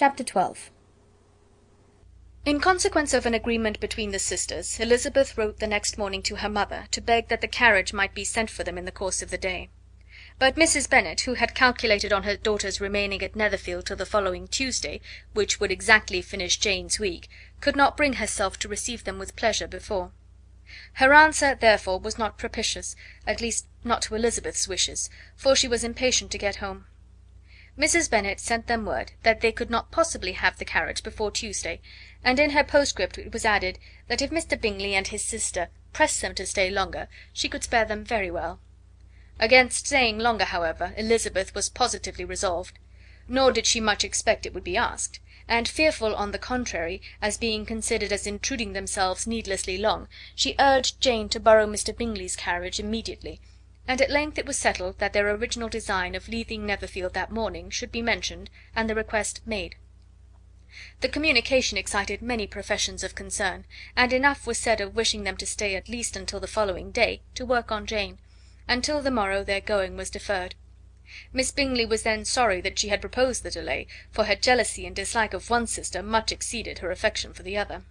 Chapter XII. In consequence of an agreement between the sisters, Elizabeth wrote the next morning to her mother to beg that the carriage might be sent for them in the course of the day. But Mrs. Bennet, who had calculated on her daughters remaining at Netherfield till the following Tuesday, which would exactly finish Jane's week, could not bring herself to receive them with pleasure before. Her answer, therefore, was not propitious, at least not to Elizabeth's wishes, for she was impatient to get home. Mrs. Bennet sent them word that they could not possibly have the carriage before Tuesday, and in her postscript it was added, that if Mr. Bingley and his sister pressed them to stay longer, she could spare them very well. Against staying longer, however, Elizabeth was positively resolved; nor did she much expect it would be asked; and fearful, on the contrary, as being considered as intruding themselves needlessly long, she urged Jane to borrow Mr. Bingley's carriage immediately and at length it was settled that their original design of leaving Netherfield that morning should be mentioned, and the request made. The communication excited many professions of concern, and enough was said of wishing them to stay at least until the following day, to work on Jane; and till the morrow their going was deferred. Miss Bingley was then sorry that she had proposed the delay, for her jealousy and dislike of one sister much exceeded her affection for the other.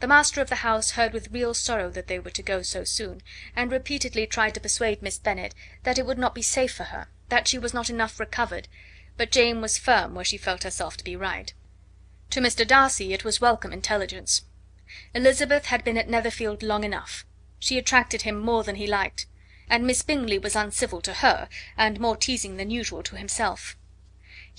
The master of the house heard with real sorrow that they were to go so soon, and repeatedly tried to persuade Miss Bennet that it would not be safe for her, that she was not enough recovered; but Jane was firm where she felt herself to be right. To Mr. Darcy it was welcome intelligence. Elizabeth had been at Netherfield long enough. She attracted him more than he liked; and Miss Bingley was uncivil to her, and more teasing than usual to himself.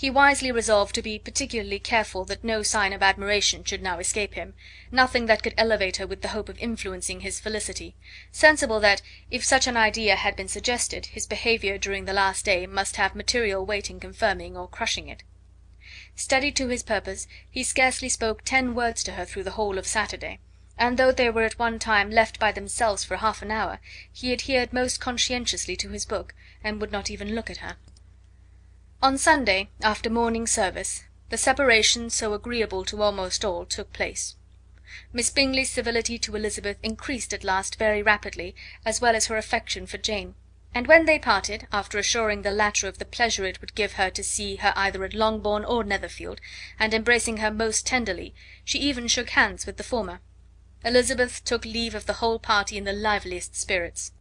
He wisely resolved to be particularly careful that no sign of admiration should now escape him, nothing that could elevate her with the hope of influencing his felicity, sensible that, if such an idea had been suggested, his behaviour during the last day must have material weight in confirming or crushing it. Steady to his purpose, he scarcely spoke ten words to her through the whole of Saturday, and though they were at one time left by themselves for half an hour, he adhered most conscientiously to his book, and would not even look at her. On Sunday, after morning service, the separation, so agreeable to almost all, took place. Miss Bingley's civility to Elizabeth increased at last very rapidly, as well as her affection for Jane; and when they parted, after assuring the latter of the pleasure it would give her to see her either at Longbourn or Netherfield, and embracing her most tenderly, she even shook hands with the former. Elizabeth took leave of the whole party in the liveliest spirits.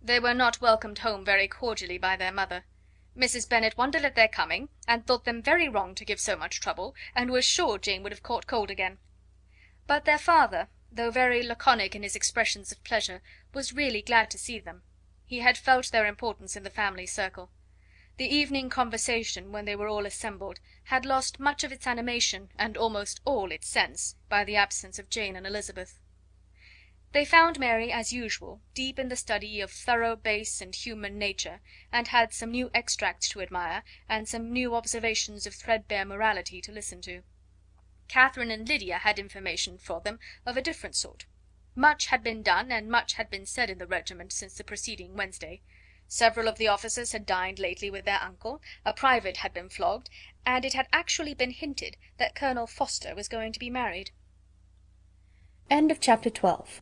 They were not welcomed home very cordially by their mother. Mrs. Bennet wondered at their coming, and thought them very wrong to give so much trouble, and was sure Jane would have caught cold again. But their father, though very laconic in his expressions of pleasure, was really glad to see them. He had felt their importance in the family circle. The evening conversation, when they were all assembled, had lost much of its animation, and almost all its sense, by the absence of Jane and Elizabeth. They found Mary, as usual, deep in the study of thorough bass and human nature, and had some new extracts to admire, and some new observations of threadbare morality to listen to. Catherine and Lydia had information for them of a different sort. Much had been done and much had been said in the regiment since the preceding Wednesday. Several of the officers had dined lately with their uncle, a private had been flogged, and it had actually been hinted that Colonel Forster was going to be married. End of Chapter 12